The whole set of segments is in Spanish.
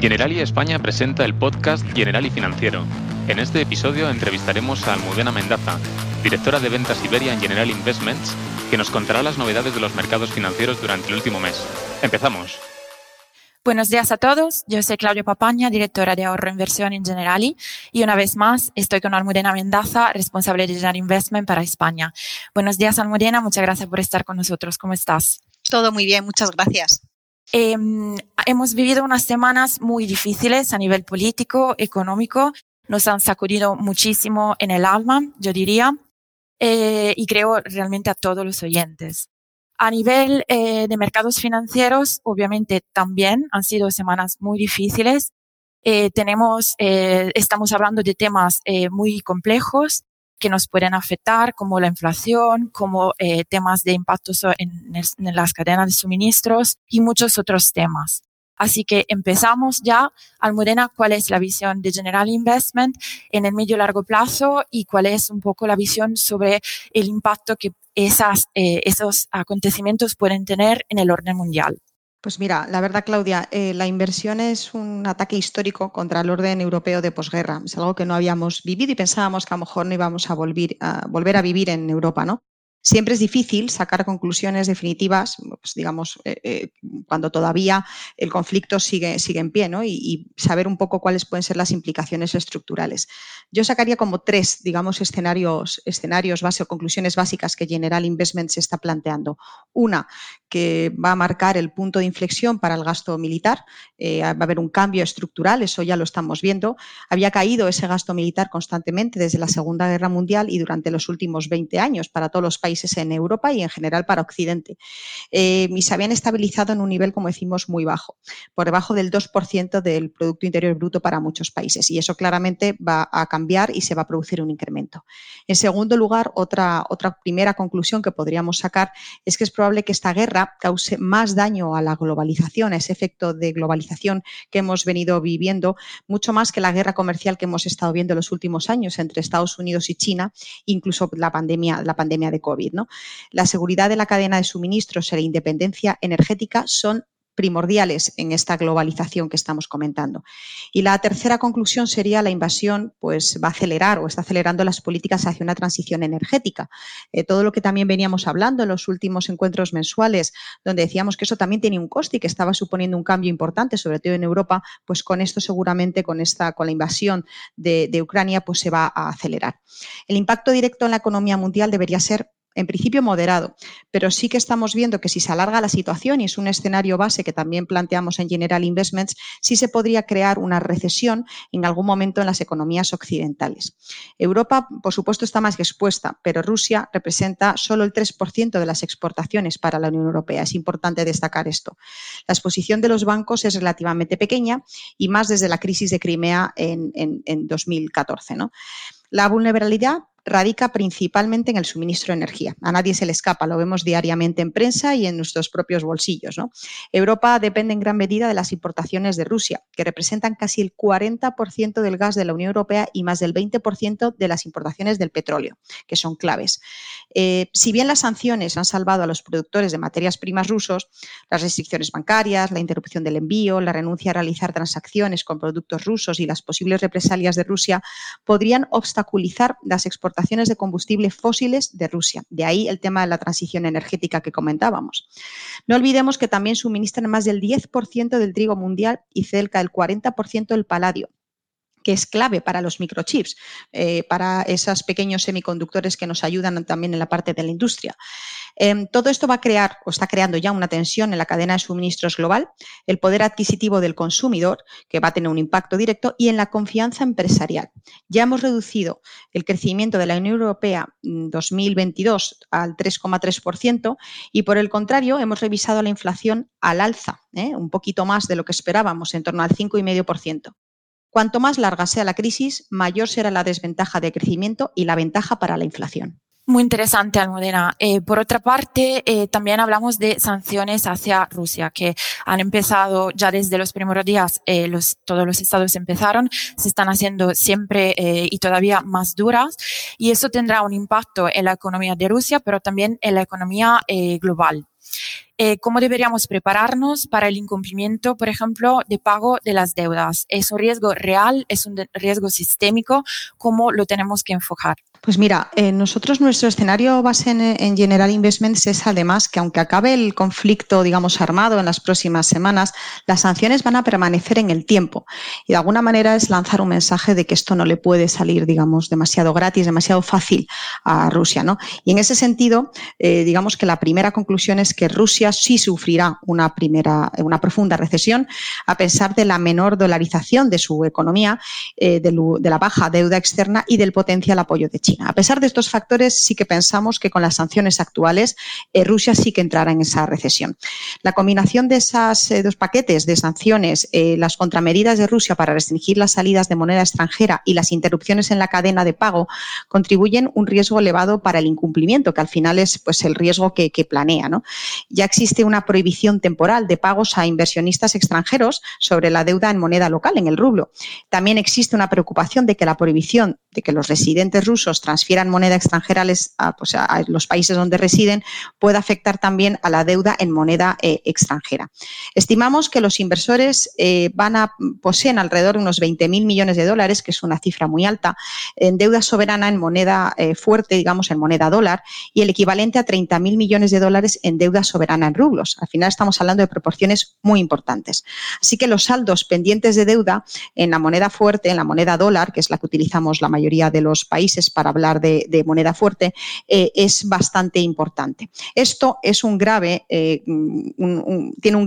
Generali España presenta el podcast Generali Financiero. En este episodio entrevistaremos a Almudena Mendaza, directora de ventas Iberia en General Investments, que nos contará las novedades de los mercados financieros durante el último mes. Empezamos. Buenos días a todos. Yo soy Claudia Papaña, directora de ahorro e inversión en Generali, y una vez más estoy con Almudena Mendaza, responsable de General Investment para España. Buenos días, Almudena. Muchas gracias por estar con nosotros. ¿Cómo estás? Todo muy bien, muchas gracias. Eh, hemos vivido unas semanas muy difíciles a nivel político, económico. Nos han sacudido muchísimo en el alma, yo diría, eh, y creo realmente a todos los oyentes. A nivel eh, de mercados financieros, obviamente también han sido semanas muy difíciles. Eh, tenemos, eh, estamos hablando de temas eh, muy complejos que nos pueden afectar, como la inflación, como eh, temas de impacto en, en, las cadenas de suministros y muchos otros temas. Así que empezamos ya. Almudena, ¿cuál es la visión de General Investment en el medio y largo plazo y cuál es un poco la visión sobre el impacto que esas, eh, esos acontecimientos pueden tener en el orden mundial? Pues mira, la verdad, Claudia, eh, la inversión es un ataque histórico contra el orden europeo de posguerra. Es algo que no habíamos vivido y pensábamos que a lo mejor no íbamos a, volver a, volver a vivir en Europa, ¿no? Siempre es difícil sacar conclusiones definitivas, pues digamos, eh, eh, cuando todavía el conflicto sigue, sigue en pie, ¿no? Y, saber un poco cuáles pueden ser las implicaciones estructurales. Yo sacaría como tres, digamos, escenarios, escenarios base o conclusiones básicas que General Investment se está planteando. Una, que va a marcar el punto de inflexión para el gasto militar. Eh, va a haber un cambio estructural, eso ya lo estamos viendo. Había caído ese gasto militar constantemente desde la Segunda Guerra Mundial y durante los últimos 20 años para todos los países países en Europa y en general para Occidente. Eh, y se habían estabilizado en un nivel, como decimos, muy bajo, por debajo del 2% del Producto Interior Bruto para muchos países. Y eso claramente va a cambiar y se va a producir un incremento. En segundo lugar, otra, otra primera conclusión que podríamos sacar es que es probable que esta guerra cause más daño a la globalización, a ese efecto de globalización que hemos venido viviendo, mucho más que la guerra comercial que hemos estado viendo en los últimos años entre Estados Unidos y China, incluso la pandemia, la pandemia de COVID. La seguridad de la cadena de suministros y la independencia energética son primordiales en esta globalización que estamos comentando. Y la tercera conclusión sería la invasión, pues va a acelerar o está acelerando las políticas hacia una transición energética. Eh, todo lo que también veníamos hablando en los últimos encuentros mensuales, donde decíamos que eso también tenía un coste y que estaba suponiendo un cambio importante, sobre todo en Europa, pues con esto seguramente, con esta, con la invasión de, de Ucrania, pues se va a acelerar. El impacto directo en la economía mundial debería ser en principio moderado, pero sí que estamos viendo que si se alarga la situación y es un escenario base que también planteamos en General Investments, sí se podría crear una recesión en algún momento en las economías occidentales. Europa, por supuesto, está más expuesta, pero Rusia representa solo el 3% de las exportaciones para la Unión Europea. Es importante destacar esto. La exposición de los bancos es relativamente pequeña y más desde la crisis de Crimea en, en, en 2014. ¿no? La vulnerabilidad radica principalmente en el suministro de energía. A nadie se le escapa, lo vemos diariamente en prensa y en nuestros propios bolsillos. Europa depende en gran medida de las importaciones de Rusia, que representan casi el 40% del gas de la Unión Europea y más del 20% de las importaciones del petróleo, que son claves. Eh, si bien las sanciones han salvado a los productores de materias primas rusos, las restricciones bancarias, la interrupción del envío, la renuncia a realizar transacciones con productos rusos y las posibles represalias de Rusia podrían obstaculizar las exportaciones exportaciones de combustibles fósiles de Rusia. De ahí el tema de la transición energética que comentábamos. No olvidemos que también suministran más del 10% del trigo mundial y cerca del 40% del paladio que es clave para los microchips, eh, para esos pequeños semiconductores que nos ayudan también en la parte de la industria. Eh, todo esto va a crear o está creando ya una tensión en la cadena de suministros global, el poder adquisitivo del consumidor, que va a tener un impacto directo, y en la confianza empresarial. Ya hemos reducido el crecimiento de la Unión Europea en 2022 al 3,3% y, por el contrario, hemos revisado la inflación al alza, ¿eh? un poquito más de lo que esperábamos, en torno al 5,5%. Cuanto más larga sea la crisis, mayor será la desventaja de crecimiento y la ventaja para la inflación. Muy interesante, Almudena. Eh, por otra parte, eh, también hablamos de sanciones hacia Rusia, que han empezado ya desde los primeros días, eh, todos los estados empezaron, se están haciendo siempre y todavía más duras, y eso tendrá un impacto en la economía de Rusia, pero también en la economía global. Eh, ¿Cómo deberíamos prepararnos para el incumplimiento, por ejemplo, de pago de las deudas? ¿Es un riesgo real? ¿Es un riesgo sistémico? ¿Cómo lo tenemos que enfocar? Pues mira, eh, nosotros nuestro escenario base en, General Investments es además que aunque acabe el conflicto, digamos, armado en las próximas semanas, las sanciones van a permanecer en el tiempo. Y de alguna manera es lanzar un mensaje de que esto no le puede salir, digamos, demasiado gratis, demasiado fácil a Rusia, ¿no? Y en ese sentido, eh, digamos que la primera conclusión es que Rusia sí sufrirá una primera, una profunda recesión, a pesar de la menor dolarización de su economía, eh, de, de la baja deuda externa y del potencial apoyo de China. A pesar de estos factores, sí que pensamos que con las sanciones actuales, eh, Rusia sí que entrará en esa recesión. La combinación de esos eh, dos paquetes de sanciones, eh, las contramedidas de Rusia para restringir las salidas de moneda extranjera y las interrupciones en la cadena de pago contribuyen un riesgo elevado para el incumplimiento, que al final es pues, el riesgo que, planea. Ya existe una prohibición temporal de pagos a inversionistas extranjeros sobre la deuda en moneda local, en el rublo. También existe una preocupación de que la prohibición de que los residentes rusos transfieran moneda extranjera a, pues, a, los países donde residen puede afectar también a la deuda en moneda eh, extranjera. Estimamos que los inversores eh, van a poseen alrededor de unos 20.000 millones de dólares, que es una cifra muy alta, en deuda soberana en moneda eh, fuerte, digamos en moneda dólar, y el equivalente a 30.000 millones de dólares en deuda soberana en rublos. Al final estamos hablando de proporciones muy importantes. Así que los saldos pendientes de deuda en la moneda fuerte, en la moneda dólar, que es la que utilizamos la mayoría de los países para hablar de, moneda fuerte, eh, es bastante importante. Esto es un grave, eh, tiene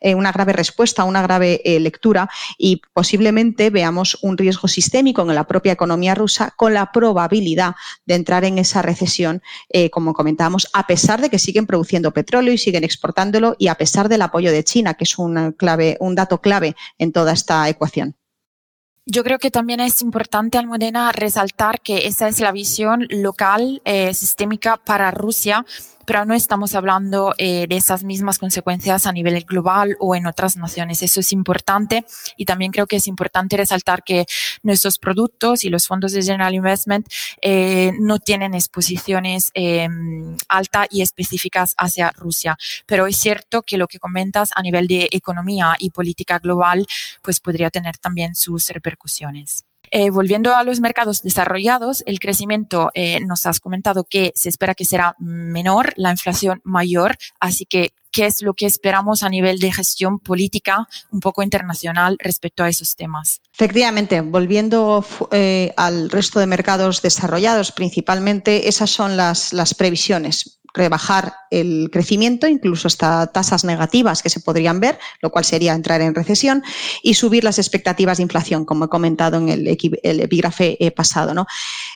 eh, una grave respuesta, una grave lectura y posiblemente veamos un riesgo sistémico en la propia economía rusa con la probabilidad de entrar en esa recesión, como comentábamos, a pesar de que siguen produciendo petróleo y siguen exportándolo y a pesar del apoyo de China, que es clave, un dato clave en toda esta ecuación. Yo creo que también es importante, Almudena, resaltar que esa es la visión local, eh, sistémica para Rusia, pero no estamos hablando eh, de esas mismas consecuencias a nivel global o en otras naciones. Eso es importante y también creo que es importante resaltar que nuestros productos y los fondos de General Investment eh, no tienen exposiciones eh, altas y específicas hacia Rusia, pero es cierto que lo que comentas a nivel de economía y política global pues podría tener también sus repercusiones. Eh, volviendo a los mercados desarrollados, el crecimiento eh, nos has comentado que se espera que será menor, la inflación mayor, así que ¿qué es lo que esperamos a nivel de gestión política un poco internacional respecto a esos temas? Efectivamente, volviendo eh, al resto de mercados desarrollados, principalmente esas son las, las previsiones rebajar el crecimiento, incluso hasta tasas negativas que se podrían ver, lo cual sería entrar en recesión, y subir las expectativas de inflación, como he comentado en el, epígrafe eh, pasado. ¿no?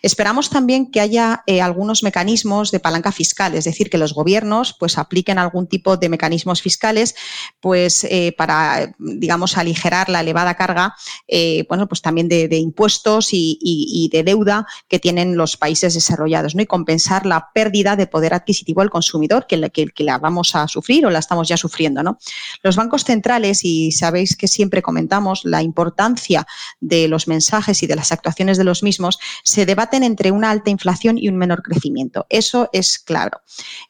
Esperamos también que haya eh, algunos mecanismos de palanca fiscal, es decir, que los gobiernos pues, apliquen algún tipo de mecanismos fiscales pues, eh, para, digamos, aligerar la elevada carga bueno, pues también de, impuestos y, de deuda que tienen los países desarrollados ¿no? y compensar la pérdida de poder adquisitivo al consumidor que la, que, la vamos a sufrir o la estamos ya sufriendo. ¿no? Los bancos centrales, y sabéis que siempre comentamos la importancia de los mensajes y de las actuaciones de los mismos, se debaten entre una alta inflación y un menor crecimiento. Eso es claro.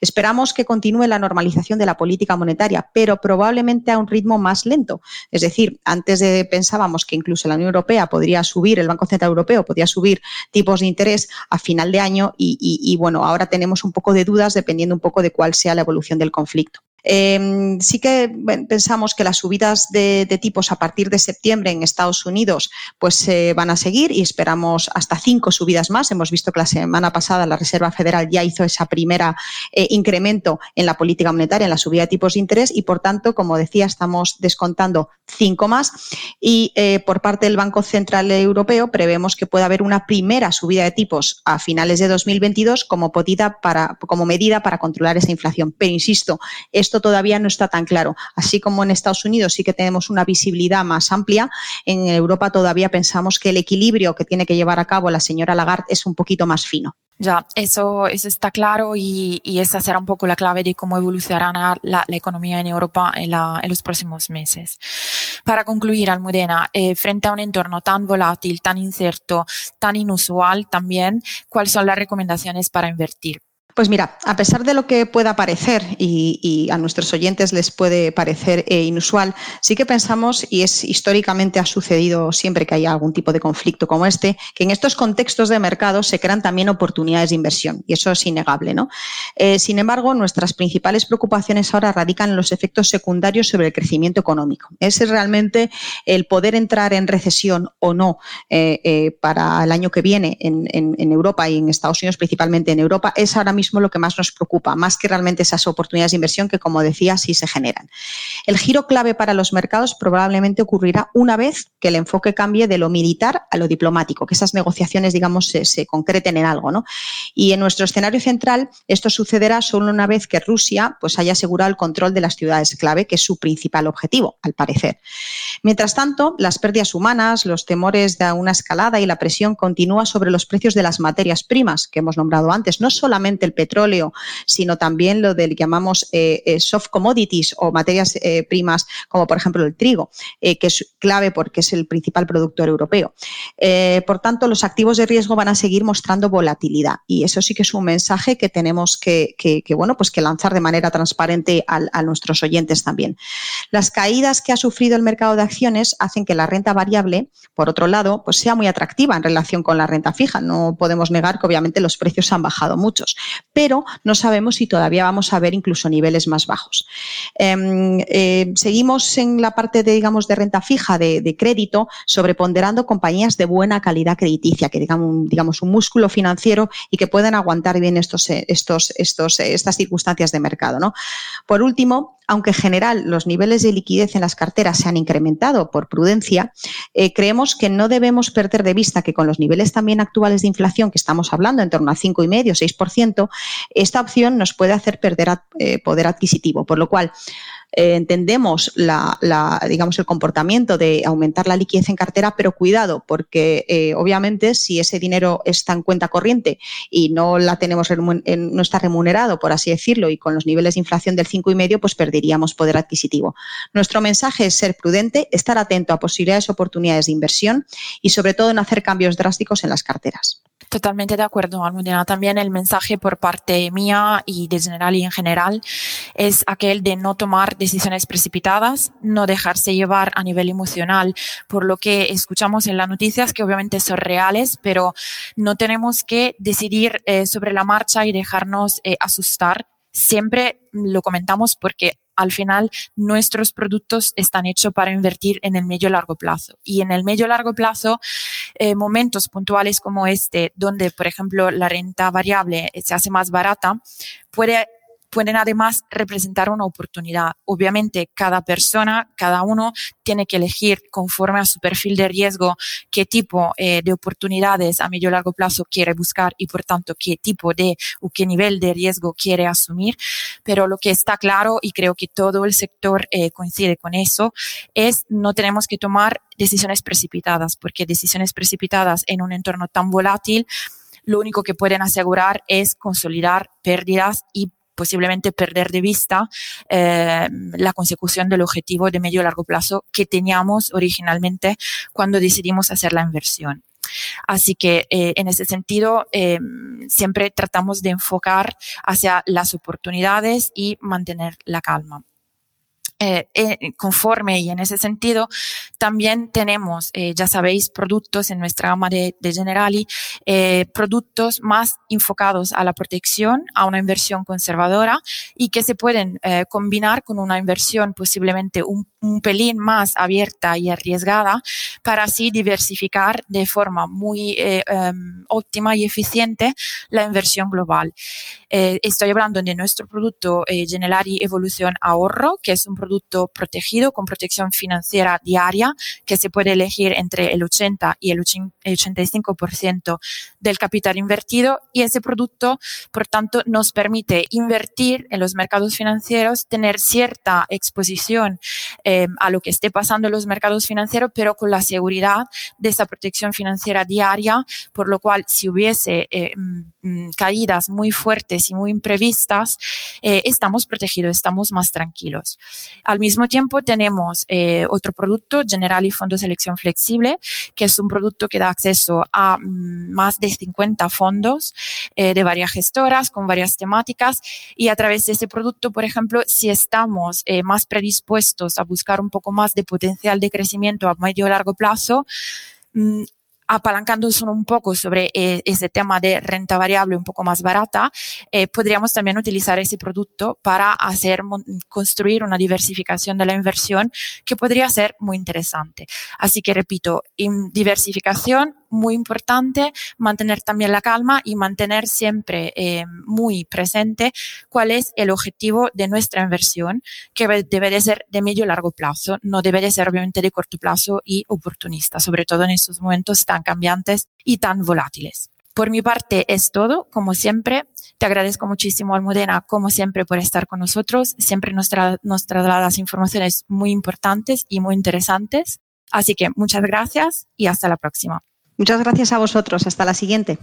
Esperamos que continúe la normalización de la política monetaria, pero probablemente a un ritmo más lento. Es decir, antes de, pensábamos que incluso la Unión Europea podría subir, el Banco Central Europeo podría subir tipos de interés a final de año y, y bueno, ahora tenemos un poco de dudas de dependiendo un poco de cuál sea la evolución del conflicto. Em, sí que pensamos que las subidas de, tipos a partir de septiembre en Estados Unidos pues van a seguir y esperamos hasta cinco subidas más. Hemos visto que la semana pasada la Reserva Federal ya hizo esa primera eh, incremento en la política monetaria, en la subida de tipos de interés y por tanto, como decía, estamos descontando cinco más y eh, por parte del Banco Central Europeo prevemos que pueda haber una primera subida de tipos a finales de 2022 como, para, como medida para controlar esa inflación. Pero insisto, esto todavía no está tan claro. Así como en Estados Unidos sí que tenemos una visibilidad más amplia, en Europa todavía pensamos que el equilibrio que tiene que llevar a cabo la señora Lagarde es un poquito más fino. Ya, eso, eso está claro y, esa será un poco la clave de cómo evolucionará la, economía en Europa en, los próximos meses. Para concluir, Almudena, eh, frente a un entorno tan volátil, tan incierto, tan inusual también, ¿cuáles son las recomendaciones para invertir? Pues mira, a pesar de lo que pueda parecer y, a nuestros oyentes les puede parecer eh, inusual, sí que pensamos, y es históricamente ha sucedido siempre que haya algún tipo de conflicto como este, que en estos contextos de mercado se crean también oportunidades de inversión, y eso es innegable. ¿no? Eh, sin embargo, nuestras principales preocupaciones ahora radican en los efectos secundarios sobre el crecimiento económico. Es realmente el poder entrar en recesión o no eh, para el año que viene en, en Europa y en Estados Unidos, principalmente en Europa, es ahora mismo lo que más nos preocupa, más que realmente esas oportunidades de inversión que, como decía, sí se generan. El giro clave para los mercados probablemente ocurrirá una vez que el enfoque cambie de lo militar a lo diplomático, que esas negociaciones, digamos, se, concreten en algo. ¿no? Y en nuestro escenario central, esto sucederá solo una vez que Rusia pues, haya asegurado el control de las ciudades clave, que es su principal objetivo, al parecer. Mientras tanto, las pérdidas humanas, los temores de una escalada y la presión continúa sobre los precios de las materias primas que hemos nombrado antes, no solamente el petróleo, sino también lo del llamamos eh, eh, soft commodities o materias eh, primas, como por ejemplo el trigo, que es clave porque es el principal productor europeo. por tanto, los activos de riesgo van a seguir mostrando volatilidad y eso sí que es un mensaje que tenemos que, bueno, pues que lanzar de manera transparente a, a nuestros oyentes también. Las caídas que ha sufrido el mercado de acciones hacen que la renta variable, por otro lado, pues sea muy atractiva en relación con la renta fija. No podemos negar que obviamente los precios han bajado muchos, pero no sabemos si todavía vamos a ver incluso niveles más bajos. Em, eh, seguimos en la parte de, digamos, de renta fija de, crédito, sobreponderando compañías de buena calidad crediticia, que digan un, digamos, un músculo financiero y que puedan aguantar bien estos, estos, estos, estas circunstancias de mercado. ¿no? Por último, aunque en general los niveles de liquidez en las carteras se han incrementado por prudencia, eh, creemos que no debemos perder de vista que con los niveles también actuales de inflación que estamos hablando, en torno a 5,5-6%, esta opción nos puede hacer perder eh, poder adquisitivo. Por lo cual, eh, entendemos el comportamiento de aumentar la liquidez en cartera, pero cuidado, porque eh, obviamente si ese dinero está en cuenta corriente y no la tenemos no está remunerado, por así decirlo, y con los niveles de inflación del 5,5, pues perderíamos poder adquisitivo. Nuestro mensaje es ser prudente, estar atento a posibilidades, oportunidades de inversión y sobre todo no hacer cambios drásticos en las carteras. Totalmente de acuerdo, Almudena. También el mensaje por parte mía y de General y en general es aquel de no tomar decisiones precipitadas, no dejarse llevar a nivel emocional por lo que escuchamos en las noticias, que obviamente son reales, pero no tenemos que decidir eh, sobre la marcha y dejarnos eh, asustar. Siempre lo comentamos porque al final nuestros productos están hechos para invertir en el medio largo plazo. Y en el medio largo plazo, eh, momentos puntuales como este, donde, por ejemplo, la renta variable se hace más barata, puede pueden además representar una oportunidad. Obviamente, cada persona, cada uno tiene que elegir conforme a su perfil de riesgo qué tipo eh, de oportunidades a medio y largo plazo quiere buscar y, por tanto, qué tipo de o qué nivel de riesgo quiere asumir. Pero lo que está claro, y creo que todo el sector eh, coincide con eso, es no tenemos que tomar decisiones precipitadas, porque decisiones precipitadas en un entorno tan volátil lo único que pueden asegurar es consolidar pérdidas y posiblemente perder de vista eh, la consecución del objetivo de medio y largo plazo que teníamos originalmente cuando decidimos hacer la inversión. Así que eh, en ese sentido, eh, siempre tratamos de enfocar hacia las oportunidades y mantener la calma. Eh, eh, conforme y en ese sentido también tenemos, eh, ya sabéis, productos en nuestra gama de, de Generali, eh, productos más enfocados a la protección, a una inversión conservadora y que se pueden eh, combinar con una inversión posiblemente un, un, pelín más abierta y arriesgada para así diversificar de forma muy um, óptima y eficiente la inversión global. estoy hablando de nuestro producto Generali Evolución Ahorro, que es un producto protegido con protección financiera diaria que se puede elegir entre el 80 y el 85% del capital invertido y ese producto, por tanto, nos permite invertir en los mercados financieros, tener cierta exposición eh, a lo que esté pasando en los mercados financieros, pero con la seguridad de esa protección financiera diaria, por lo cual si hubiese eh, mm, mm, caídas muy fuertes y muy imprevistas, eh, estamos protegidos, estamos más tranquilos. Al mismo tiempo tenemos otro producto, General y Fondo Selección Flexible, que es un producto que da acceso a mm, más de 50 fondos de varias gestoras con varias temáticas. Y a través de ese producto, por ejemplo, si estamos más predispuestos a buscar un poco más de potencial de crecimiento a medio y largo plazo, mm, apalancándonos un poco sobre eh, ese tema de renta variable un poco más barata, eh, podríamos también utilizar ese producto para hacer, construir una diversificación de la inversión que podría ser muy interesante. Así que repito, diversificación muy importante, mantener también la calma y mantener siempre eh, muy presente cuál es el objetivo de nuestra inversión, que debe de ser de medio y largo plazo, no debe de ser obviamente de corto plazo y oportunista, sobre todo en estos momentos tan cambiantes y tan volátiles. Por mi parte es todo, como siempre. Te agradezco muchísimo, Almudena, como siempre, por estar con nosotros. Siempre nos, nos trasladas informaciones muy importantes y muy interesantes. Así que muchas gracias y hasta la próxima. Muchas gracias a vosotros. Hasta la siguiente.